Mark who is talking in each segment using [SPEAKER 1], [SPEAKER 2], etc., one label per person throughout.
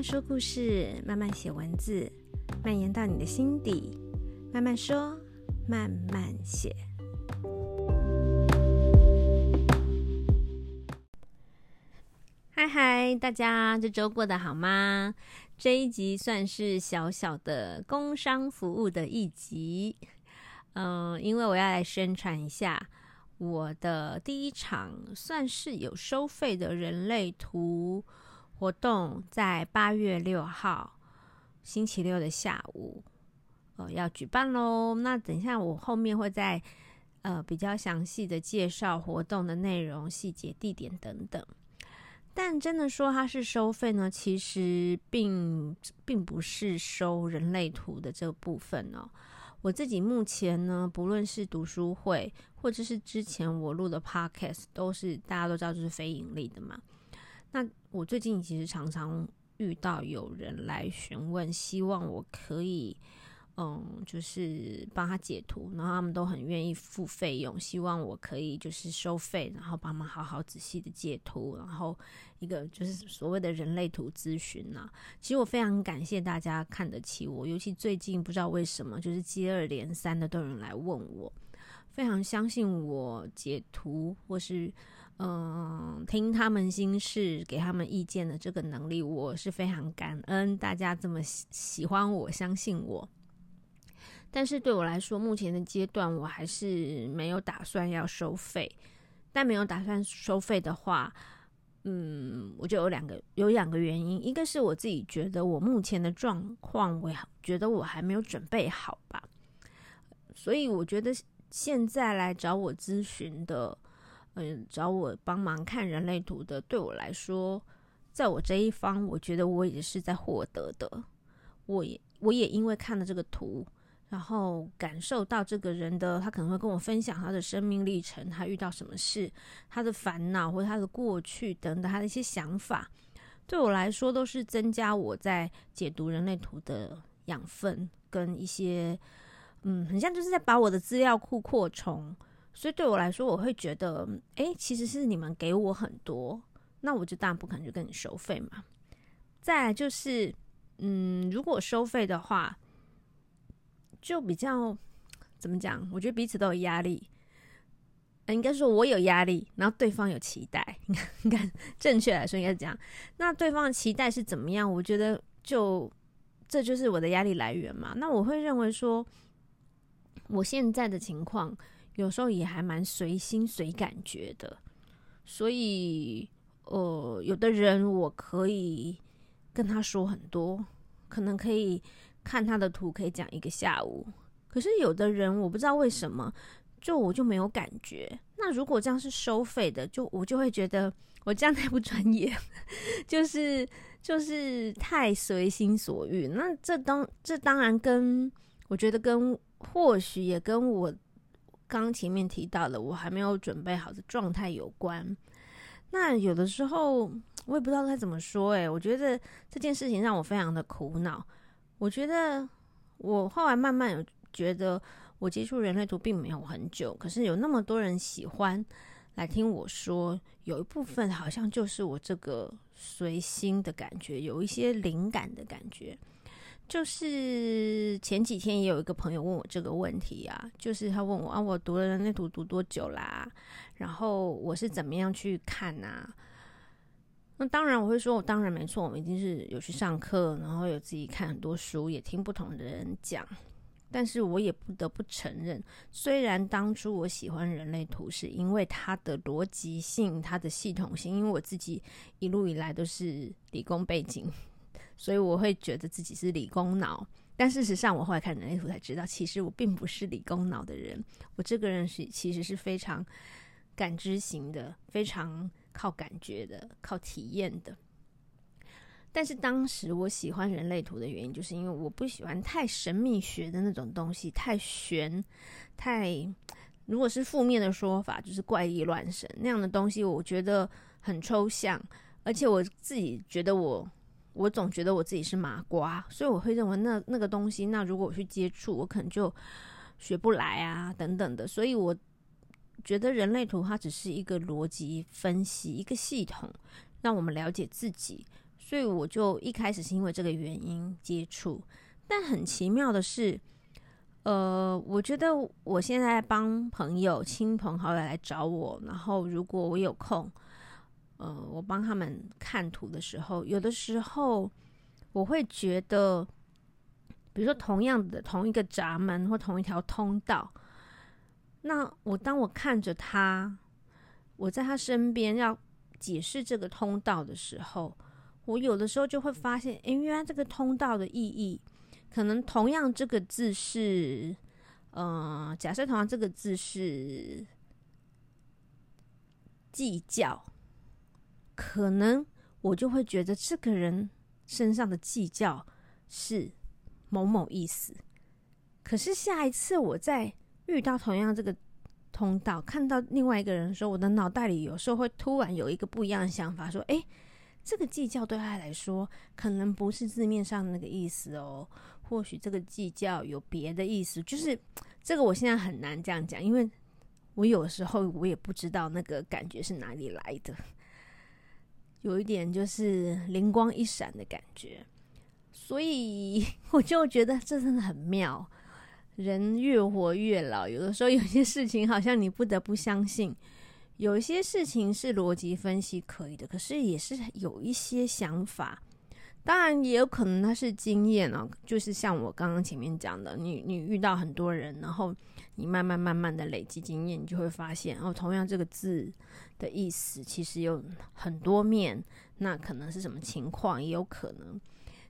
[SPEAKER 1] 慢说故事，慢慢写文字，蔓延到你的心底。慢慢说，慢慢写。嗨嗨，大家这周过得好吗？这一集算是小小的工商服务的一集。嗯，因为我要来宣传一下我的第一场算是有收费的人类图。活动在八月六号星期六的下午，呃，要举办喽。那等一下我后面会在呃比较详细的介绍活动的内容、细节、地点等等。但真的说它是收费呢，其实并并不是收人类图的这部分哦。我自己目前呢，不论是读书会，或者是之前我录的 podcast，都是大家都知道就是非盈利的嘛。那我最近其实常常遇到有人来询问，希望我可以，嗯，就是帮他解图，然后他们都很愿意付费用，希望我可以就是收费，然后帮忙好好仔细的解图，然后一个就是所谓的人类图咨询呐。其实我非常感谢大家看得起我，尤其最近不知道为什么，就是接二连三的都有人来问我，非常相信我解图或是。嗯，听他们心事，给他们意见的这个能力，我是非常感恩大家这么喜喜欢我，相信我。但是对我来说，目前的阶段我还是没有打算要收费。但没有打算收费的话，嗯，我就有两个有两个原因，一个是我自己觉得我目前的状况，我觉得我还没有准备好吧。所以我觉得现在来找我咨询的。嗯，找我帮忙看人类图的，对我来说，在我这一方，我觉得我也是在获得的。我也我也因为看了这个图，然后感受到这个人的，他可能会跟我分享他的生命历程，他遇到什么事，他的烦恼或者他的过去等等，他的一些想法，对我来说都是增加我在解读人类图的养分跟一些，嗯，很像就是在把我的资料库扩充。所以对我来说，我会觉得，诶，其实是你们给我很多，那我就当然不可能去跟你收费嘛。再就是，嗯，如果收费的话，就比较怎么讲？我觉得彼此都有压力。应该说我有压力，然后对方有期待。应该正确来说应该是这样。那对方的期待是怎么样？我觉得就这就是我的压力来源嘛。那我会认为说，我现在的情况。有时候也还蛮随心随感觉的，所以呃，有的人我可以跟他说很多，可能可以看他的图，可以讲一个下午。可是有的人我不知道为什么，就我就没有感觉。那如果这样是收费的，就我就会觉得我这样太不专业，就是就是太随心所欲。那这当这当然跟我觉得跟或许也跟我。刚前面提到的，我还没有准备好的状态有关。那有的时候我也不知道该怎么说，诶，我觉得这件事情让我非常的苦恼。我觉得我后来慢慢有觉得，我接触人类图并没有很久，可是有那么多人喜欢来听我说，有一部分好像就是我这个随心的感觉，有一些灵感的感觉。就是前几天也有一个朋友问我这个问题啊，就是他问我啊，我读了人类图读多久啦？然后我是怎么样去看啊？那当然我会说，我当然没错，我们一定是有去上课，然后有自己看很多书，也听不同的人讲。但是我也不得不承认，虽然当初我喜欢人类图是因为它的逻辑性、它的系统性，因为我自己一路以来都是理工背景。所以我会觉得自己是理工脑，但事实上我后来看人类图才知道，其实我并不是理工脑的人。我这个人是其实是非常感知型的，非常靠感觉的，靠体验的。但是当时我喜欢人类图的原因，就是因为我不喜欢太神秘学的那种东西，太玄，太如果是负面的说法，就是怪力乱神那样的东西，我觉得很抽象，而且我自己觉得我。我总觉得我自己是麻瓜，所以我会认为那那个东西，那如果我去接触，我可能就学不来啊，等等的。所以我觉得人类图它只是一个逻辑分析，一个系统，让我们了解自己。所以我就一开始是因为这个原因接触。但很奇妙的是，呃，我觉得我现在帮朋友、亲朋好友来找我，然后如果我有空，呃，我帮他们看图的时候，有的时候我会觉得，比如说同样的同一个闸门或同一条通道，那我当我看着他，我在他身边要解释这个通道的时候，我有的时候就会发现，诶，原来这个通道的意义。可能同样这个字是，呃，假设同样这个字是计较，可能我就会觉得这个人身上的计较是某某意思。可是下一次我再遇到同样这个通道，看到另外一个人的时候，我的脑袋里有时候会突然有一个不一样的想法，说：“诶，这个计较对他来说，可能不是字面上那个意思哦。”或许这个计较有别的意思，就是这个我现在很难这样讲，因为我有时候我也不知道那个感觉是哪里来的，有一点就是灵光一闪的感觉，所以 我就觉得这真的很妙。人越活越老，有的时候有些事情好像你不得不相信，有一些事情是逻辑分析可以的，可是也是有一些想法。当然也有可能他是经验哦，就是像我刚刚前面讲的，你你遇到很多人，然后你慢慢慢慢的累积经验，你就会发现哦，同样这个字的意思其实有很多面，那可能是什么情况也有可能。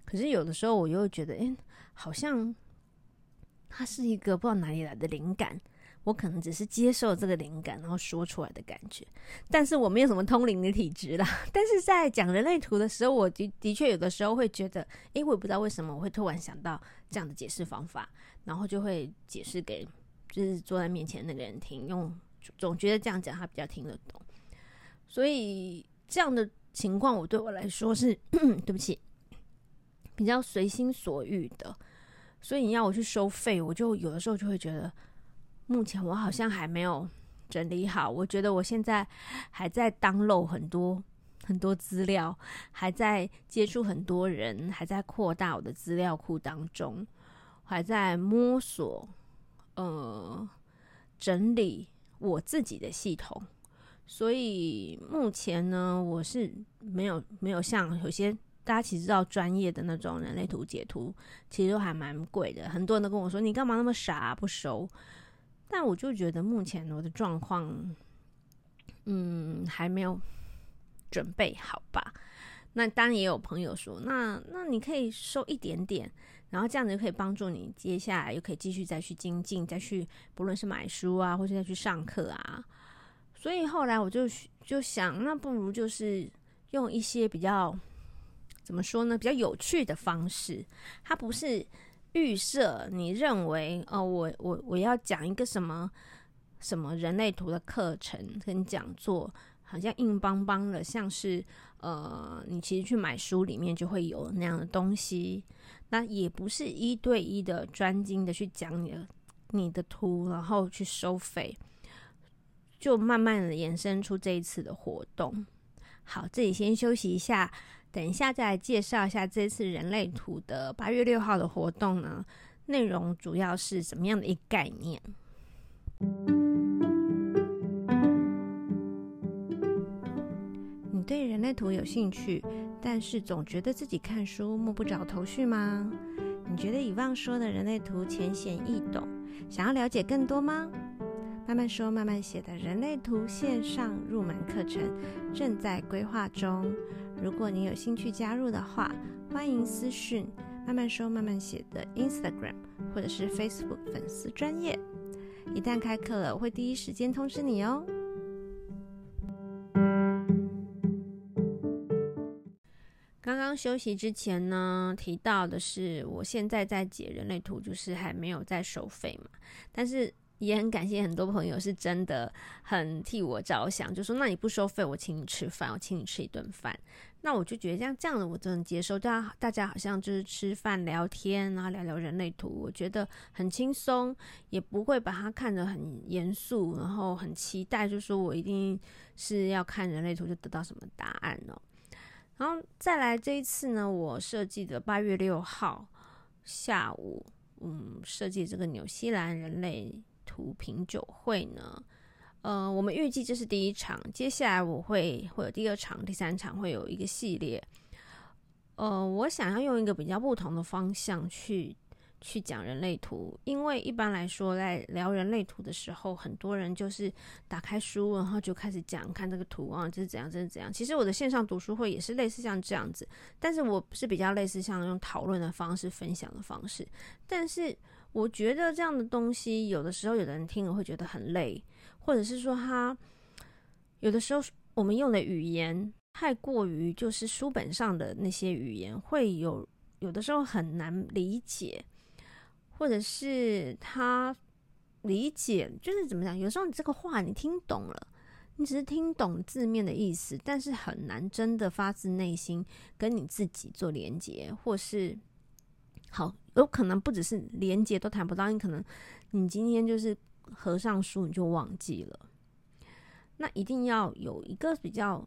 [SPEAKER 1] 可是有的时候我又觉得，诶，好像它是一个不知道哪里来的灵感。我可能只是接受这个灵感，然后说出来的感觉，但是我没有什么通灵的体质啦。但是在讲人类图的时候，我的的确有的时候会觉得，诶，我也不知道为什么我会突然想到这样的解释方法，然后就会解释给就是坐在面前那个人听，用总觉得这样讲他比较听得懂。所以这样的情况，我对我来说是 对不起，比较随心所欲的。所以你要我去收费，我就有的时候就会觉得。目前我好像还没有整理好，我觉得我现在还在 download 很多很多资料，还在接触很多人，还在扩大我的资料库当中，还在摸索，呃，整理我自己的系统。所以目前呢，我是没有没有像有些大家其实知道专业的那种人类图解图，其实都还蛮贵的，很多人都跟我说：“你干嘛那么傻，不收？”但我就觉得目前我的状况，嗯，还没有准备好吧。那当然也有朋友说，那那你可以收一点点，然后这样子就可以帮助你接下来又可以继续再去精进，再去不论是买书啊，或者再去上课啊。所以后来我就就想，那不如就是用一些比较怎么说呢，比较有趣的方式，它不是。预设你认为哦，我我我要讲一个什么什么人类图的课程跟讲座，好像硬邦邦的，像是呃，你其实去买书里面就会有那样的东西。那也不是一对一的专精的去讲你的你的图，然后去收费，就慢慢的延伸出这一次的活动。好，这里先休息一下。等一下，再来介绍一下这次人类图的八月六号的活动呢，内容主要是什么样的一个概念？你对人类图有兴趣，但是总觉得自己看书摸不着头绪吗？你觉得以往说的人类图浅显易懂，想要了解更多吗？慢慢说慢慢写的人类图线上入门课程正在规划中。如果你有兴趣加入的话，欢迎私讯慢慢说慢慢写的 Instagram 或者是 Facebook 粉丝专业。一旦开课了，我会第一时间通知你哦。刚刚休息之前呢，提到的是我现在在解人类图，就是还没有在收费嘛，但是。也很感谢很多朋友是真的很替我着想，就说那你不收费，我请你吃饭，我请你吃一顿饭。那我就觉得这样这样的我都能接受。大家大家好像就是吃饭聊天，然后聊聊人类图，我觉得很轻松，也不会把它看得很严肃，然后很期待，就说我一定是要看人类图就得到什么答案哦。然后再来这一次呢，我设计的八月六号下午，嗯，设计这个纽西兰人类图品酒会呢，呃，我们预计这是第一场，接下来我会会有第二场、第三场，会有一个系列。呃，我想要用一个比较不同的方向去去讲人类图，因为一般来说，在聊人类图的时候，很多人就是打开书，然后就开始讲，看这个图啊，这是怎样，这是怎样。其实我的线上读书会也是类似像这样子，但是我是比较类似像用讨论的方式、分享的方式。但是我觉得这样的东西，有的时候有的人听了会觉得很累，或者是说他有的时候我们用的语言。太过于就是书本上的那些语言，会有有的时候很难理解，或者是他理解就是怎么讲？有时候你这个话你听懂了，你只是听懂字面的意思，但是很难真的发自内心跟你自己做连接，或是好有可能不只是连接都谈不到，你可能你今天就是合上书你就忘记了，那一定要有一个比较。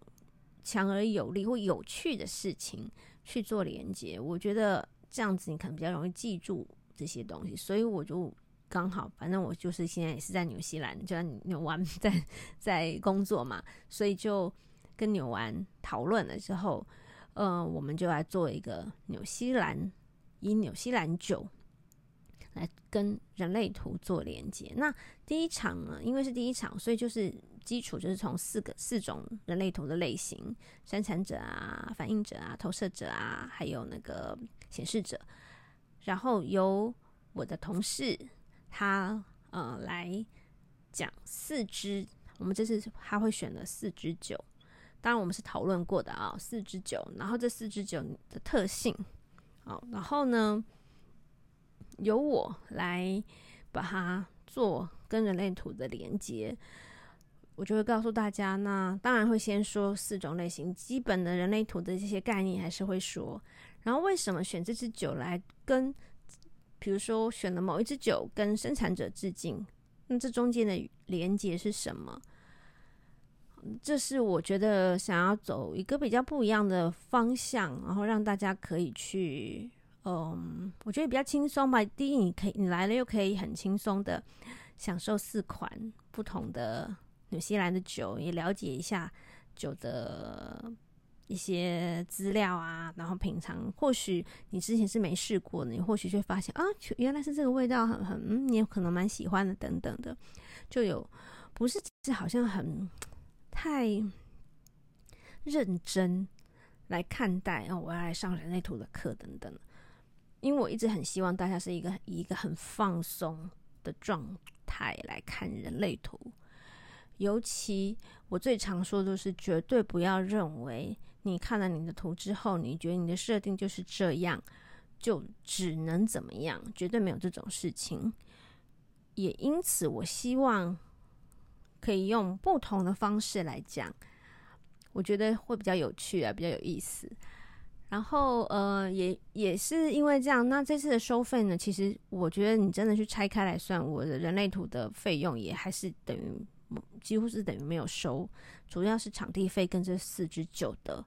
[SPEAKER 1] 强而有力或有趣的事情去做连接，我觉得这样子你可能比较容易记住这些东西。所以我就刚好，反正我就是现在也是在纽西兰，就在纽湾在在工作嘛，所以就跟纽湾讨论了之后，呃，我们就来做一个纽西兰以纽西兰酒来跟人类图做连接。那第一场呢，因为是第一场，所以就是。基础就是从四个四种人类图的类型：生产者啊、反映者啊、投射者啊，还有那个显示者。然后由我的同事他呃来讲四支，我们这次他会选了四支酒，当然我们是讨论过的啊，四支酒。然后这四支酒的特性，好，然后呢由我来把它做跟人类图的连接。我就会告诉大家，那当然会先说四种类型，基本的人类图的这些概念还是会说。然后为什么选这支酒来跟，比如说选了某一支酒跟生产者致敬，那这中间的连接是什么？这是我觉得想要走一个比较不一样的方向，然后让大家可以去，嗯，我觉得比较轻松吧。第一，你可以你来了又可以很轻松的享受四款不同的。纽西兰的酒，也了解一下酒的一些资料啊，然后品尝。或许你之前是没试过的，你或许就发现啊，原来是这个味道很很，你有可能蛮喜欢的，等等的，就有不是是好像很太认真来看待哦，我要来上人类图的课等等。因为我一直很希望大家是一个一个很放松的状态来看人类图。尤其我最常说的就是，绝对不要认为你看了你的图之后，你觉得你的设定就是这样，就只能怎么样，绝对没有这种事情。也因此，我希望可以用不同的方式来讲，我觉得会比较有趣啊，比较有意思。然后，呃，也也是因为这样，那这次的收费呢，其实我觉得你真的去拆开来算，我的人类图的费用也还是等于。几乎是等于没有收，主要是场地费跟这四支酒的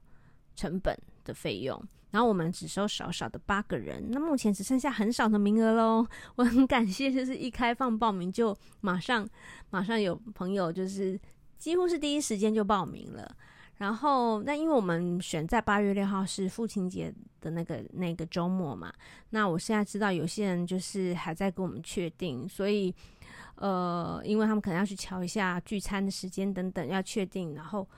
[SPEAKER 1] 成本的费用。然后我们只收少少的八个人，那目前只剩下很少的名额喽。我很感谢，就是一开放报名就马上马上有朋友，就是几乎是第一时间就报名了。然后那因为我们选在八月六号是父亲节的那个那个周末嘛，那我现在知道有些人就是还在跟我们确定，所以。呃，因为他们可能要去瞧一下聚餐的时间等等，要确定。然后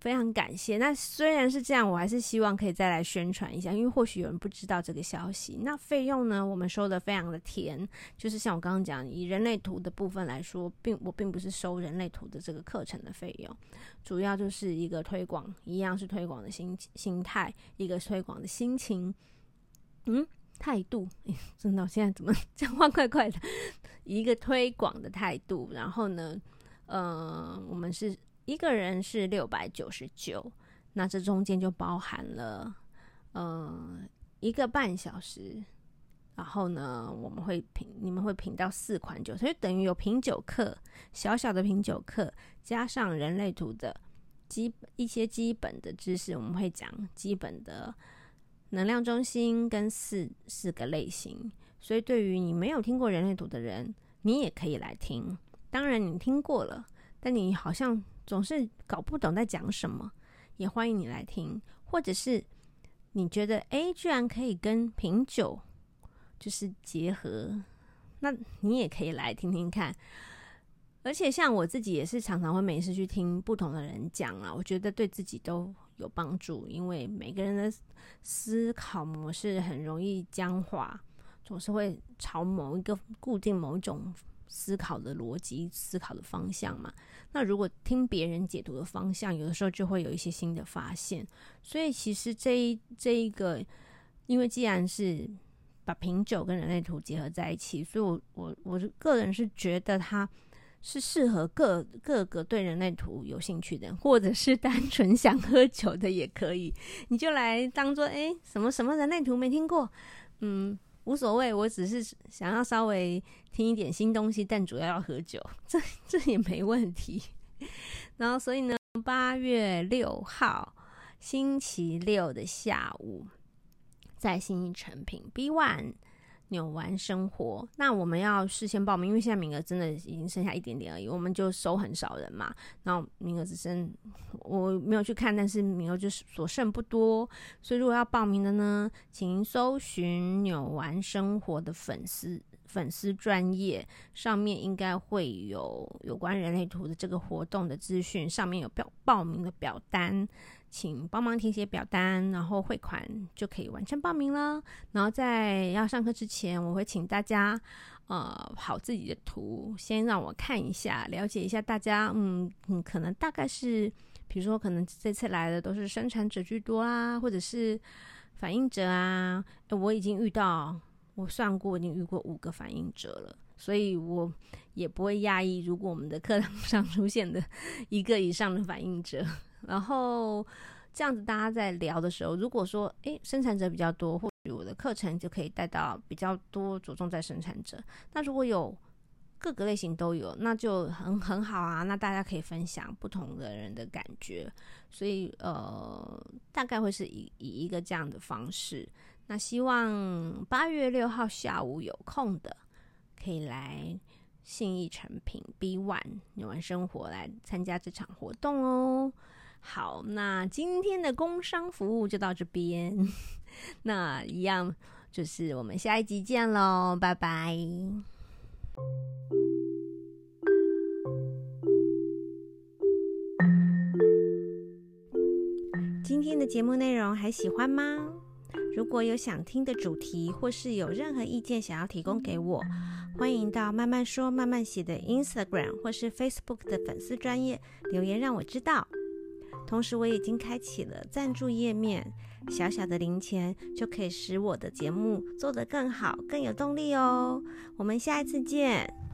[SPEAKER 1] 非常感谢。那虽然是这样，我还是希望可以再来宣传一下，因为或许有人不知道这个消息。那费用呢，我们收的非常的甜，就是像我刚刚讲，以人类图的部分来说，并我并不是收人类图的这个课程的费用，主要就是一个推广，一样是推广的心心态，一个推广的心情。嗯。态度，真的，现在怎么 讲话怪怪的？一个推广的态度，然后呢，呃，我们是一个人是六百九十九，那这中间就包含了呃一个半小时，然后呢，我们会品，你们会品到四款酒，所以等于有品酒课，小小的品酒课，加上人类图的基一些基本的知识，我们会讲基本的能量中心跟四四个类型。所以，对于你没有听过人类图的人，你也可以来听。当然，你听过了，但你好像总是搞不懂在讲什么，也欢迎你来听。或者是你觉得，哎，居然可以跟品酒就是结合，那你也可以来听听看。而且，像我自己也是常常会没事去听不同的人讲啊，我觉得对自己都有帮助，因为每个人的思考模式很容易僵化。总是会朝某一个固定某一种思考的逻辑、思考的方向嘛。那如果听别人解读的方向，有的时候就会有一些新的发现。所以其实这一这一个，因为既然是把品酒跟人类图结合在一起，所以我我我个人是觉得它是适合各各个对人类图有兴趣的，或者是单纯想喝酒的也可以。你就来当做诶什么什么人类图没听过，嗯。无所谓，我只是想要稍微听一点新东西，但主要要喝酒，这这也没问题。然后，所以呢，八月六号星期六的下午，在新一成品 B One。扭完生活，那我们要事先报名，因为现在名额真的已经剩下一点点而已，我们就收很少人嘛。然后名额只剩我没有去看，但是名额就是所剩不多，所以如果要报名的呢，请搜寻扭完生活的粉丝粉丝专页，上面应该会有有关人类图的这个活动的资讯，上面有表报名的表单。请帮忙填写表单，然后汇款就可以完成报名了。然后在要上课之前，我会请大家呃跑自己的图，先让我看一下，了解一下大家。嗯嗯，可能大概是，比如说可能这次来的都是生产者居多啊，或者是反映者啊。我已经遇到，我算过，已经遇过五个反应者了，所以我也不会讶异，如果我们的课堂上出现的 一个以上的反应者。然后这样子，大家在聊的时候，如果说诶生产者比较多，或许我的课程就可以带到比较多，着重在生产者。那如果有各个类型都有，那就很很好啊。那大家可以分享不同的人的感觉，所以呃，大概会是以以一个这样的方式。那希望八月六号下午有空的，可以来信义诚品 B One 纽玩生活来参加这场活动哦。好，那今天的工商服务就到这边。那一样就是我们下一集见喽，拜拜。今天的节目内容还喜欢吗？如果有想听的主题，或是有任何意见想要提供给我，欢迎到慢慢说慢慢写的 Instagram 或是 Facebook 的粉丝专页留言让我知道。同时，我已经开启了赞助页面，小小的零钱就可以使我的节目做得更好、更有动力哦。我们下一次见。